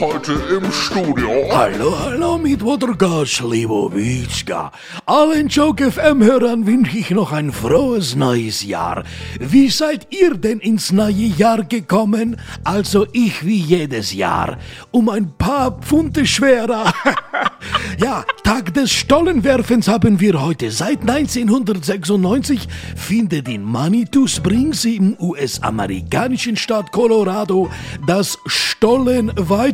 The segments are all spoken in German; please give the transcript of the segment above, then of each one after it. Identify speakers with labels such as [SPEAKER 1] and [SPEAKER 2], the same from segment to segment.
[SPEAKER 1] Heute im Studio.
[SPEAKER 2] Hallo, hallo mit Wodrga Slivovitska. Allen Joke FM-Hörern wünsche ich noch ein frohes neues Jahr. Wie seid ihr denn ins neue Jahr gekommen? Also ich wie jedes Jahr. Um ein paar Pfunde schwerer. ja, Tag des Stollenwerfens haben wir heute. Seit 1996 findet in Manitou Springs im US-amerikanischen Staat Colorado das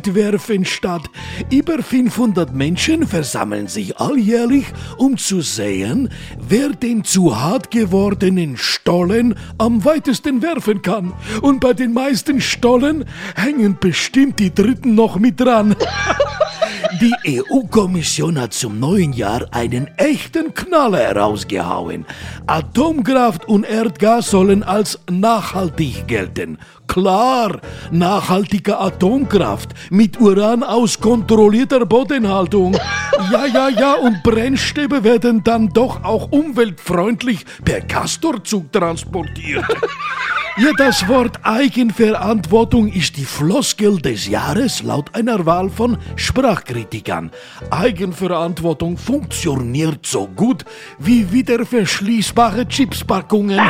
[SPEAKER 2] Stollenweitwerfen statt. Über 500 Menschen versammeln sich alljährlich, um zu sehen, wer den zu hart gewordenen Stollen am weitesten werfen kann. Und bei den meisten Stollen hängen bestimmt die Dritten noch mit dran. Die EU-Kommission hat zum neuen Jahr einen echten Knaller herausgehauen. Atomkraft und Erdgas sollen als nachhaltig gelten. Klar, nachhaltige Atomkraft mit Uran aus kontrollierter Bodenhaltung. Ja, ja, ja, und Brennstäbe werden dann doch auch umweltfreundlich per Castorzug transportiert. Ja, das Wort Eigenverantwortung ist die Floskel des Jahres laut einer Wahl von Sprachkritikern. Eigenverantwortung funktioniert so gut wie wiederverschließbare Chipspackungen.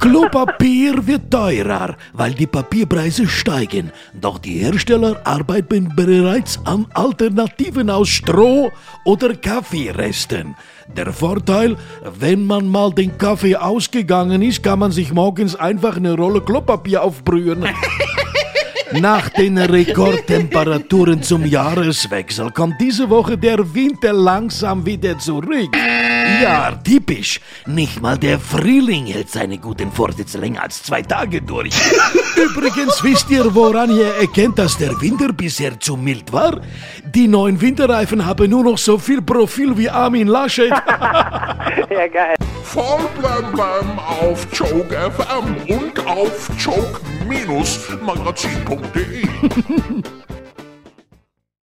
[SPEAKER 2] Klopapier wird teurer, weil die Papierpreise steigen. Doch die Hersteller arbeiten bereits an Alternativen aus Stroh oder Kaffeeresten. Der Vorteil, wenn man mal den Kaffee ausgegangen ist, kann man sich morgens einfach eine Rolle Klopapier aufbrühen. Nach den Rekordtemperaturen zum Jahreswechsel kommt diese Woche der Winter langsam wieder zurück. Ja, typisch. Nicht mal der Frühling hält seine guten Vorsätze länger als zwei Tage durch. Übrigens wisst ihr, woran ihr erkennt, dass der Winter bisher zu mild war? Die neuen Winterreifen haben nur noch so viel Profil wie Armin Laschet.
[SPEAKER 3] Ja, geil.
[SPEAKER 1] Voll blem blem auf Joke FM und auf minus magasin.de